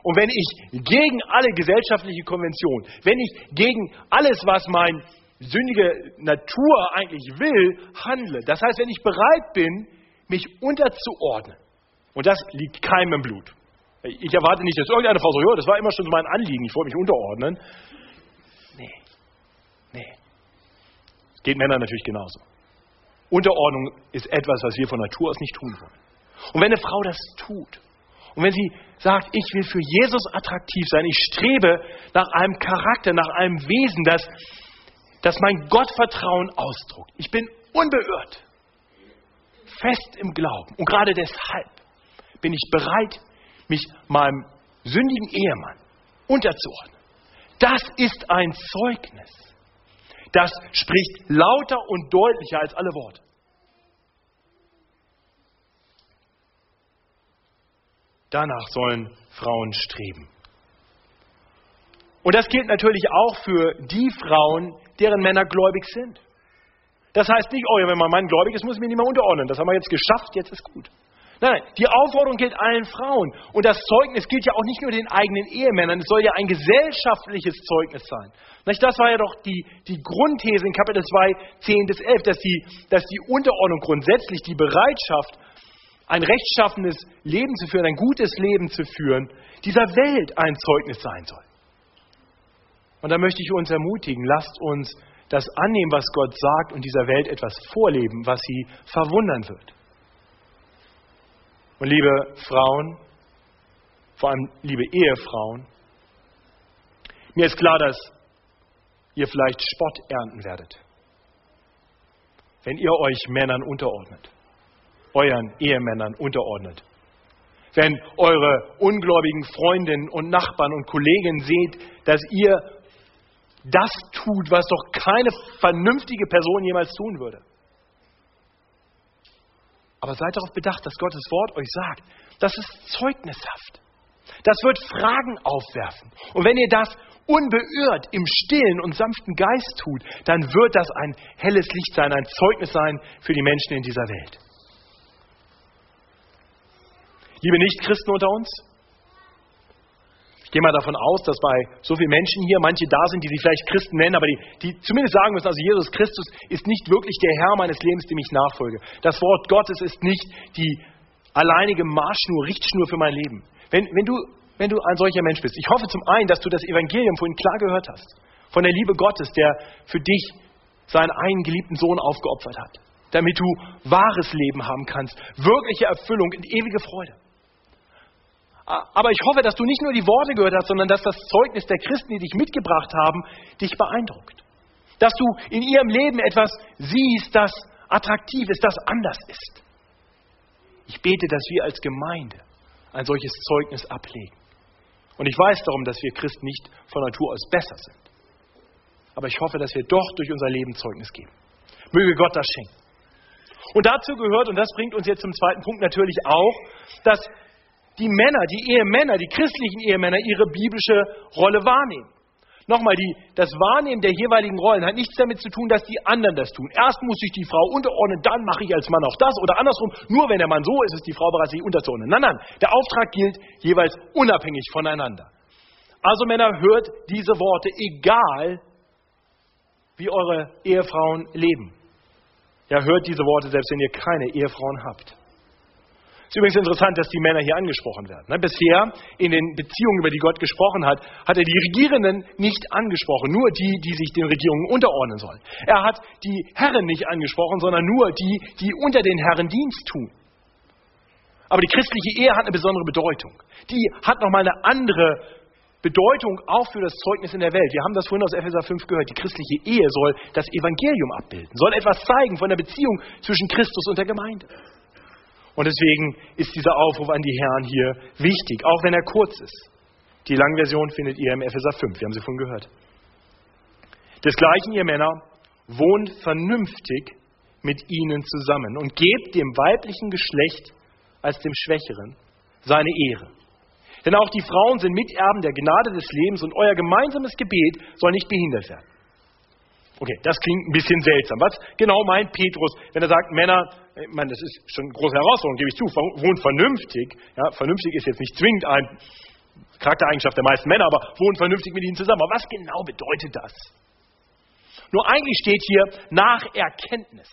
Und wenn ich gegen alle gesellschaftliche Konventionen, wenn ich gegen alles, was mein sündige Natur eigentlich will, handle, das heißt, wenn ich bereit bin, mich unterzuordnen, und das liegt keinem im Blut, ich erwarte nicht, dass irgendeine Frau sagt, ja, das war immer schon mein Anliegen, ich wollte mich unterordnen. Nee, nee. Geht Männern natürlich genauso. Unterordnung ist etwas, was wir von Natur aus nicht tun wollen. Und wenn eine Frau das tut, und wenn sie sagt, ich will für Jesus attraktiv sein, ich strebe nach einem Charakter, nach einem Wesen, das, das mein Gottvertrauen ausdruckt. Ich bin unbeirrt, fest im Glauben. Und gerade deshalb bin ich bereit, mich meinem sündigen Ehemann unterzuordnen. Das ist ein Zeugnis. Das spricht lauter und deutlicher als alle Worte. Danach sollen Frauen streben. Und das gilt natürlich auch für die Frauen, deren Männer gläubig sind. Das heißt nicht, oh ja, wenn mein Mann gläubig ist, muss ich mich nicht mehr unterordnen. Das haben wir jetzt geschafft, jetzt ist gut. Nein, die Aufforderung gilt allen Frauen. Und das Zeugnis gilt ja auch nicht nur den eigenen Ehemännern, es soll ja ein gesellschaftliches Zeugnis sein. Das war ja doch die, die Grundthese in Kapitel 2, 10 bis 11, dass die, dass die Unterordnung grundsätzlich, die Bereitschaft, ein rechtschaffenes Leben zu führen, ein gutes Leben zu führen, dieser Welt ein Zeugnis sein soll. Und da möchte ich uns ermutigen, lasst uns das annehmen, was Gott sagt und dieser Welt etwas vorleben, was sie verwundern wird. Und liebe Frauen, vor allem liebe Ehefrauen, mir ist klar, dass ihr vielleicht Spott ernten werdet, wenn ihr euch Männern unterordnet, euren Ehemännern unterordnet. Wenn eure ungläubigen Freundinnen und Nachbarn und Kollegen seht, dass ihr das tut, was doch keine vernünftige Person jemals tun würde. Aber seid darauf bedacht, dass Gottes Wort euch sagt, das ist zeugnishaft. Das wird Fragen aufwerfen. Und wenn ihr das unbeirrt im stillen und sanften Geist tut, dann wird das ein helles Licht sein, ein Zeugnis sein für die Menschen in dieser Welt. Liebe Nichtchristen unter uns, gehe mal davon aus, dass bei so vielen Menschen hier manche da sind, die sich vielleicht Christen nennen, aber die, die zumindest sagen müssen, also Jesus Christus ist nicht wirklich der Herr meines Lebens, dem ich nachfolge. Das Wort Gottes ist nicht die alleinige Marschschnur, Richtschnur für mein Leben. Wenn, wenn, du, wenn du ein solcher Mensch bist, ich hoffe zum einen, dass du das Evangelium vorhin klar gehört hast, von der Liebe Gottes, der für dich seinen einen geliebten Sohn aufgeopfert hat, damit du wahres Leben haben kannst, wirkliche Erfüllung und ewige Freude. Aber ich hoffe, dass du nicht nur die Worte gehört hast, sondern dass das Zeugnis der Christen, die dich mitgebracht haben, dich beeindruckt. Dass du in ihrem Leben etwas siehst, das attraktiv ist, das anders ist. Ich bete, dass wir als Gemeinde ein solches Zeugnis ablegen. Und ich weiß darum, dass wir Christen nicht von Natur aus besser sind. Aber ich hoffe, dass wir doch durch unser Leben Zeugnis geben. Möge Gott das schenken. Und dazu gehört, und das bringt uns jetzt zum zweiten Punkt natürlich auch, dass die Männer, die Ehemänner, die christlichen Ehemänner ihre biblische Rolle wahrnehmen. Nochmal, die, das Wahrnehmen der jeweiligen Rollen hat nichts damit zu tun, dass die anderen das tun. Erst muss sich die Frau unterordnen, dann mache ich als Mann auch das oder andersrum. Nur wenn der Mann so ist, ist die Frau bereit, sich unterzuordnen. Nein, nein, der Auftrag gilt jeweils unabhängig voneinander. Also Männer, hört diese Worte, egal wie eure Ehefrauen leben. Ja, hört diese Worte, selbst wenn ihr keine Ehefrauen habt. Es ist übrigens interessant, dass die Männer hier angesprochen werden. Ne, bisher in den Beziehungen, über die Gott gesprochen hat, hat er die Regierenden nicht angesprochen, nur die, die sich den Regierungen unterordnen sollen. Er hat die Herren nicht angesprochen, sondern nur die, die unter den Herren Dienst tun. Aber die christliche Ehe hat eine besondere Bedeutung. Die hat nochmal eine andere Bedeutung auch für das Zeugnis in der Welt. Wir haben das vorhin aus Epheser 5 gehört. Die christliche Ehe soll das Evangelium abbilden, soll etwas zeigen von der Beziehung zwischen Christus und der Gemeinde. Und deswegen ist dieser Aufruf an die Herren hier wichtig, auch wenn er kurz ist. Die Langversion findet ihr im Epheser 5, wir haben sie vorhin gehört. Desgleichen, ihr Männer, wohnt vernünftig mit ihnen zusammen und gebt dem weiblichen Geschlecht als dem Schwächeren seine Ehre denn auch die Frauen sind Miterben der Gnade des Lebens und euer gemeinsames Gebet soll nicht behindert werden. Okay, das klingt ein bisschen seltsam. Was genau meint Petrus, wenn er sagt, Männer, ich meine, das ist schon eine große Herausforderung, gebe ich zu, wohnen vernünftig. Ja, vernünftig ist jetzt nicht zwingend ein Charaktereigenschaft der meisten Männer, aber wohnen vernünftig mit ihnen zusammen. Aber was genau bedeutet das? Nur eigentlich steht hier nach Erkenntnis.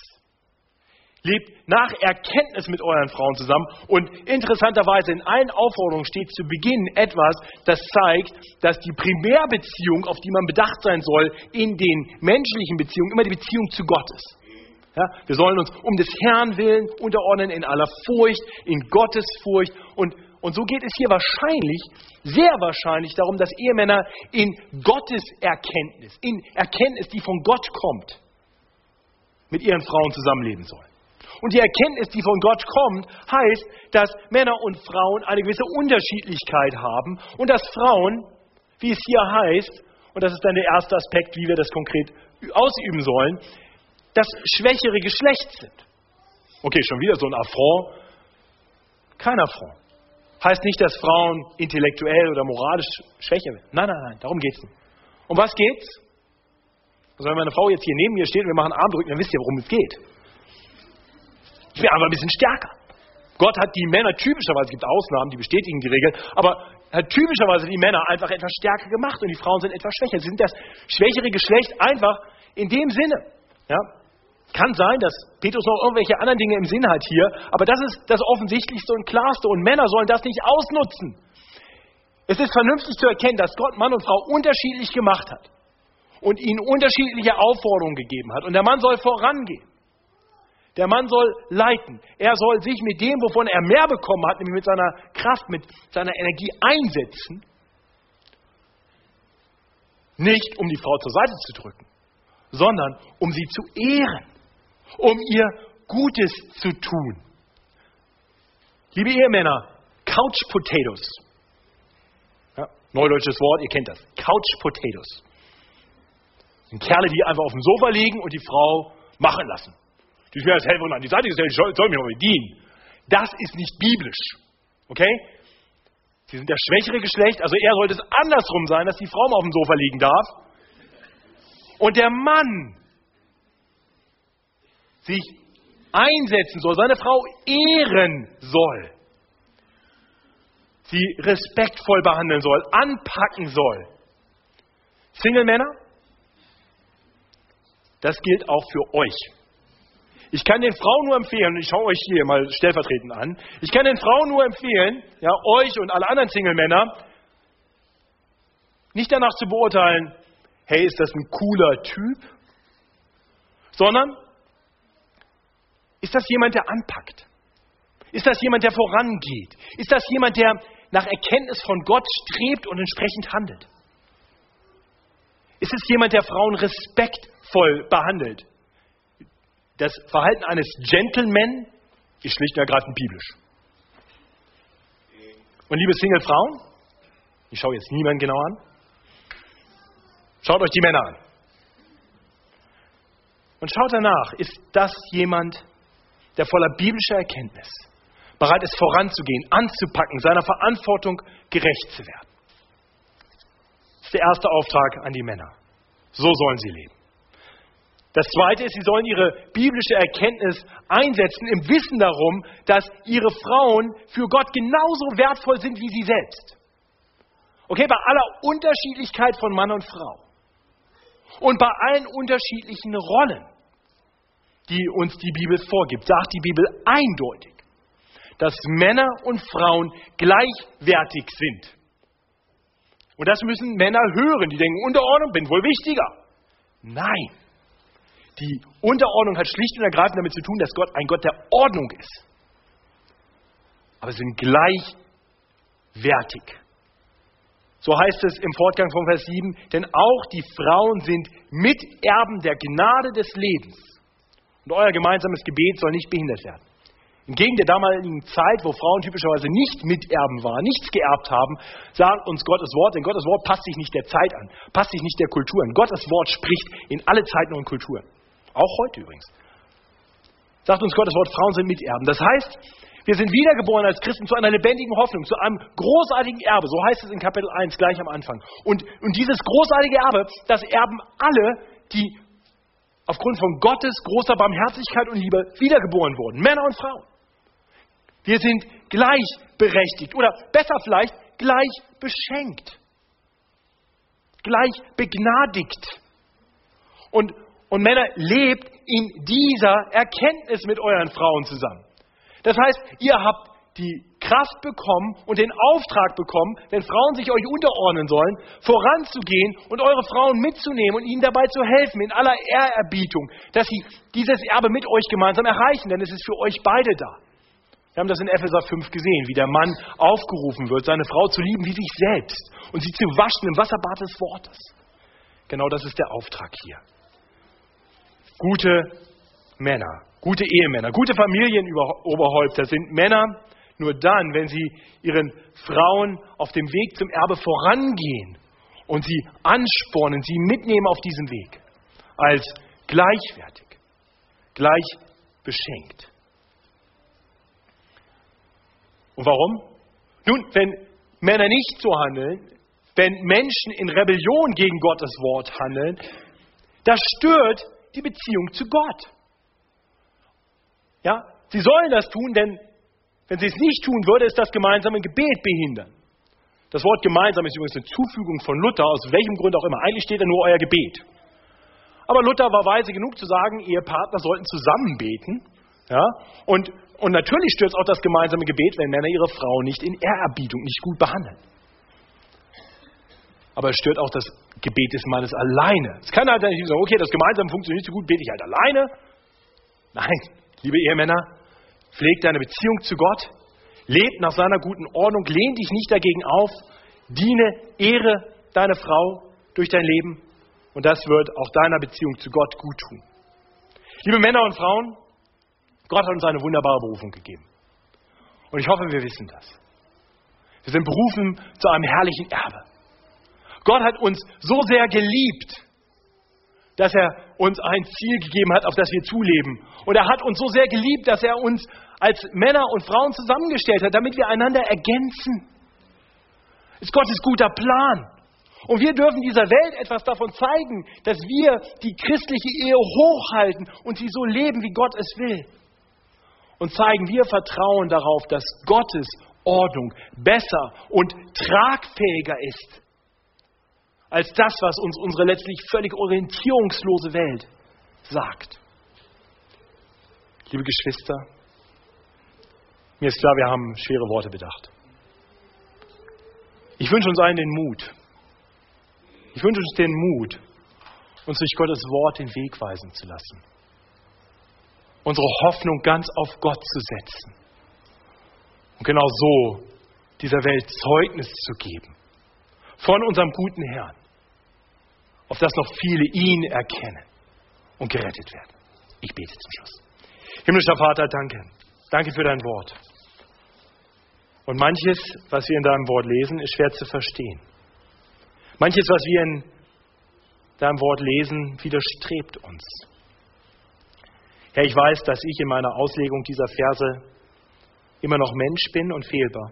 Lebt nach Erkenntnis mit euren Frauen zusammen. Und interessanterweise in allen Aufforderungen steht zu Beginn etwas, das zeigt, dass die Primärbeziehung, auf die man bedacht sein soll, in den menschlichen Beziehungen immer die Beziehung zu Gott ist. Ja, wir sollen uns um des Herrn willen unterordnen in aller Furcht, in Gottes Furcht. Und, und so geht es hier wahrscheinlich, sehr wahrscheinlich darum, dass Ehemänner in Gottes Erkenntnis, in Erkenntnis, die von Gott kommt, mit ihren Frauen zusammenleben sollen. Und die Erkenntnis, die von Gott kommt, heißt, dass Männer und Frauen eine gewisse Unterschiedlichkeit haben und dass Frauen, wie es hier heißt, und das ist dann der erste Aspekt, wie wir das konkret ausüben sollen, das schwächere Geschlecht sind. Okay, schon wieder so ein Affront. Kein Affront. Heißt nicht, dass Frauen intellektuell oder moralisch schwächer sind. Nein, nein, nein, darum geht es nicht. Um was geht's? Also wenn meine Frau jetzt hier neben mir steht und wir machen Armdrücken, dann wisst ihr, worum es geht. Ich wäre einfach ein bisschen stärker. Gott hat die Männer typischerweise, es gibt Ausnahmen, die bestätigen die Regel, aber hat typischerweise die Männer einfach etwas stärker gemacht und die Frauen sind etwas schwächer. Sie sind das schwächere Geschlecht einfach in dem Sinne. Ja? Kann sein, dass Petrus noch irgendwelche anderen Dinge im Sinn hat hier, aber das ist das Offensichtlichste und Klarste und Männer sollen das nicht ausnutzen. Es ist vernünftig zu erkennen, dass Gott Mann und Frau unterschiedlich gemacht hat und ihnen unterschiedliche Aufforderungen gegeben hat und der Mann soll vorangehen. Der Mann soll leiten. Er soll sich mit dem, wovon er mehr bekommen hat, nämlich mit seiner Kraft, mit seiner Energie einsetzen. Nicht um die Frau zur Seite zu drücken, sondern um sie zu ehren, um ihr Gutes zu tun. Liebe Ehemänner, Couch Potatoes. Ja, neudeutsches Wort, ihr kennt das. Couch Potatoes. sind Kerle, die einfach auf dem Sofa liegen und die Frau machen lassen die ist mir als Helferin an die Seite gestellt, soll, soll mir aber bedienen. Das ist nicht biblisch. Okay? Sie sind das schwächere Geschlecht, also eher sollte es andersrum sein, dass die Frau mal auf dem Sofa liegen darf. Und der Mann sich einsetzen soll, seine Frau ehren soll, sie respektvoll behandeln soll, anpacken soll. Single-Männer, das gilt auch für euch. Ich kann den Frauen nur empfehlen, ich schaue euch hier mal stellvertretend an, ich kann den Frauen nur empfehlen, ja, euch und alle anderen Single-Männer, nicht danach zu beurteilen, hey, ist das ein cooler Typ, sondern ist das jemand, der anpackt? Ist das jemand, der vorangeht? Ist das jemand, der nach Erkenntnis von Gott strebt und entsprechend handelt? Ist es jemand, der Frauen respektvoll behandelt? Das Verhalten eines Gentleman ist schlicht und ergreifend biblisch. Und liebe Single-Frauen, ich schaue jetzt niemanden genau an, schaut euch die Männer an. Und schaut danach, ist das jemand, der voller biblischer Erkenntnis bereit ist voranzugehen, anzupacken, seiner Verantwortung gerecht zu werden. Das ist der erste Auftrag an die Männer. So sollen sie leben. Das zweite ist, sie sollen ihre biblische Erkenntnis einsetzen im Wissen darum, dass ihre Frauen für Gott genauso wertvoll sind wie sie selbst. Okay, bei aller Unterschiedlichkeit von Mann und Frau. Und bei allen unterschiedlichen Rollen, die uns die Bibel vorgibt, sagt die Bibel eindeutig, dass Männer und Frauen gleichwertig sind. Und das müssen Männer hören, die denken, Unterordnung bin wohl wichtiger. Nein. Die Unterordnung hat schlicht und ergreifend damit zu tun, dass Gott ein Gott der Ordnung ist. Aber sie sind gleichwertig. So heißt es im Fortgang von Vers 7, denn auch die Frauen sind Miterben der Gnade des Lebens. Und euer gemeinsames Gebet soll nicht behindert werden. Entgegen der damaligen Zeit, wo Frauen typischerweise nicht Miterben waren, nichts geerbt haben, sagt uns Gottes Wort, denn Gottes Wort passt sich nicht der Zeit an, passt sich nicht der Kultur an. Gottes Wort spricht in alle Zeiten und Kulturen. Auch heute übrigens. Sagt uns Gottes Wort, Frauen sind Miterben. Das heißt, wir sind wiedergeboren als Christen zu einer lebendigen Hoffnung, zu einem großartigen Erbe. So heißt es in Kapitel 1 gleich am Anfang. Und, und dieses großartige Erbe, das erben alle, die aufgrund von Gottes großer Barmherzigkeit und Liebe wiedergeboren wurden. Männer und Frauen. Wir sind gleichberechtigt oder besser vielleicht gleich beschenkt, gleich begnadigt. Und, und Männer, lebt in dieser Erkenntnis mit euren Frauen zusammen. Das heißt, ihr habt die Kraft bekommen und den Auftrag bekommen, wenn Frauen sich euch unterordnen sollen, voranzugehen und eure Frauen mitzunehmen und ihnen dabei zu helfen, in aller Ehrerbietung, dass sie dieses Erbe mit euch gemeinsam erreichen, denn es ist für euch beide da. Wir haben das in Epheser 5 gesehen, wie der Mann aufgerufen wird, seine Frau zu lieben wie sich selbst und sie zu waschen im Wasserbad des Wortes. Genau das ist der Auftrag hier. Gute Männer, gute Ehemänner, gute Familienoberhäupter sind Männer nur dann, wenn sie ihren Frauen auf dem Weg zum Erbe vorangehen und sie anspornen, sie mitnehmen auf diesem Weg als gleichwertig, gleich beschenkt. Und warum? Nun, wenn Männer nicht so handeln, wenn Menschen in Rebellion gegen Gottes Wort handeln, das stört die Beziehung zu Gott. Ja, sie sollen das tun, denn wenn sie es nicht tun, würde es das gemeinsame Gebet behindern. Das Wort gemeinsam ist übrigens eine Zufügung von Luther, aus welchem Grund auch immer. Eigentlich steht da nur euer Gebet. Aber Luther war weise genug zu sagen, Ehepartner sollten zusammen beten. Ja? Und und natürlich stört es auch das gemeinsame Gebet, wenn Männer ihre Frau nicht in Ehrerbietung, nicht gut behandeln. Aber es stört auch das Gebet des Mannes alleine. Es kann halt nicht sagen, okay, das gemeinsame funktioniert so gut, bete ich halt alleine. Nein, liebe Ehemänner, pflegt deine Beziehung zu Gott, lebt nach seiner guten Ordnung, lehn dich nicht dagegen auf, diene, ehre deine Frau durch dein Leben und das wird auch deiner Beziehung zu Gott gut tun. Liebe Männer und Frauen, Gott hat uns eine wunderbare Berufung gegeben. Und ich hoffe, wir wissen das. Wir sind berufen zu einem herrlichen Erbe. Gott hat uns so sehr geliebt, dass er uns ein Ziel gegeben hat, auf das wir zuleben. Und er hat uns so sehr geliebt, dass er uns als Männer und Frauen zusammengestellt hat, damit wir einander ergänzen. Das ist Gottes guter Plan. Und wir dürfen dieser Welt etwas davon zeigen, dass wir die christliche Ehe hochhalten und sie so leben, wie Gott es will und zeigen, wir vertrauen darauf, dass Gottes Ordnung besser und tragfähiger ist als das, was uns unsere letztlich völlig orientierungslose Welt sagt. Liebe Geschwister, mir ist klar, wir haben schwere Worte bedacht. Ich wünsche uns allen den Mut. Ich wünsche uns den Mut, uns durch Gottes Wort den Weg weisen zu lassen unsere Hoffnung ganz auf Gott zu setzen. Und genau so dieser Welt Zeugnis zu geben von unserem guten Herrn, auf das noch viele ihn erkennen und gerettet werden. Ich bete zum Schluss. Himmlischer Vater, danke. Danke für dein Wort. Und manches, was wir in deinem Wort lesen, ist schwer zu verstehen. Manches, was wir in deinem Wort lesen, widerstrebt uns. Herr, ich weiß, dass ich in meiner Auslegung dieser Verse immer noch Mensch bin und fehlbar.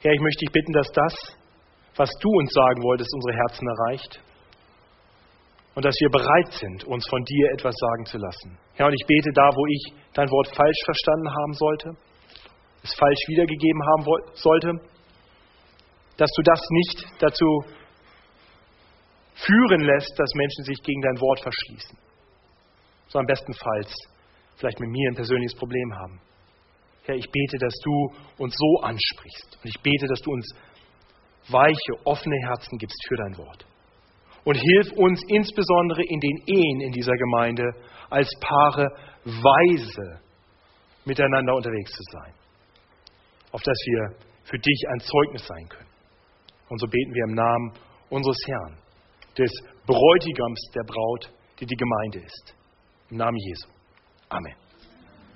Herr, ich möchte dich bitten, dass das, was du uns sagen wolltest, unsere Herzen erreicht und dass wir bereit sind, uns von dir etwas sagen zu lassen. Herr, und ich bete da, wo ich dein Wort falsch verstanden haben sollte, es falsch wiedergegeben haben sollte, dass du das nicht dazu führen lässt, dass Menschen sich gegen dein Wort verschließen, sondern bestenfalls vielleicht mit mir ein persönliches Problem haben. Herr, ich bete, dass du uns so ansprichst. Und ich bete, dass du uns weiche, offene Herzen gibst für dein Wort. Und hilf uns insbesondere in den Ehen in dieser Gemeinde als Paare weise miteinander unterwegs zu sein. Auf dass wir für dich ein Zeugnis sein können. Und so beten wir im Namen unseres Herrn, des Bräutigams der Braut, die die Gemeinde ist. Im Namen Jesu. Amen.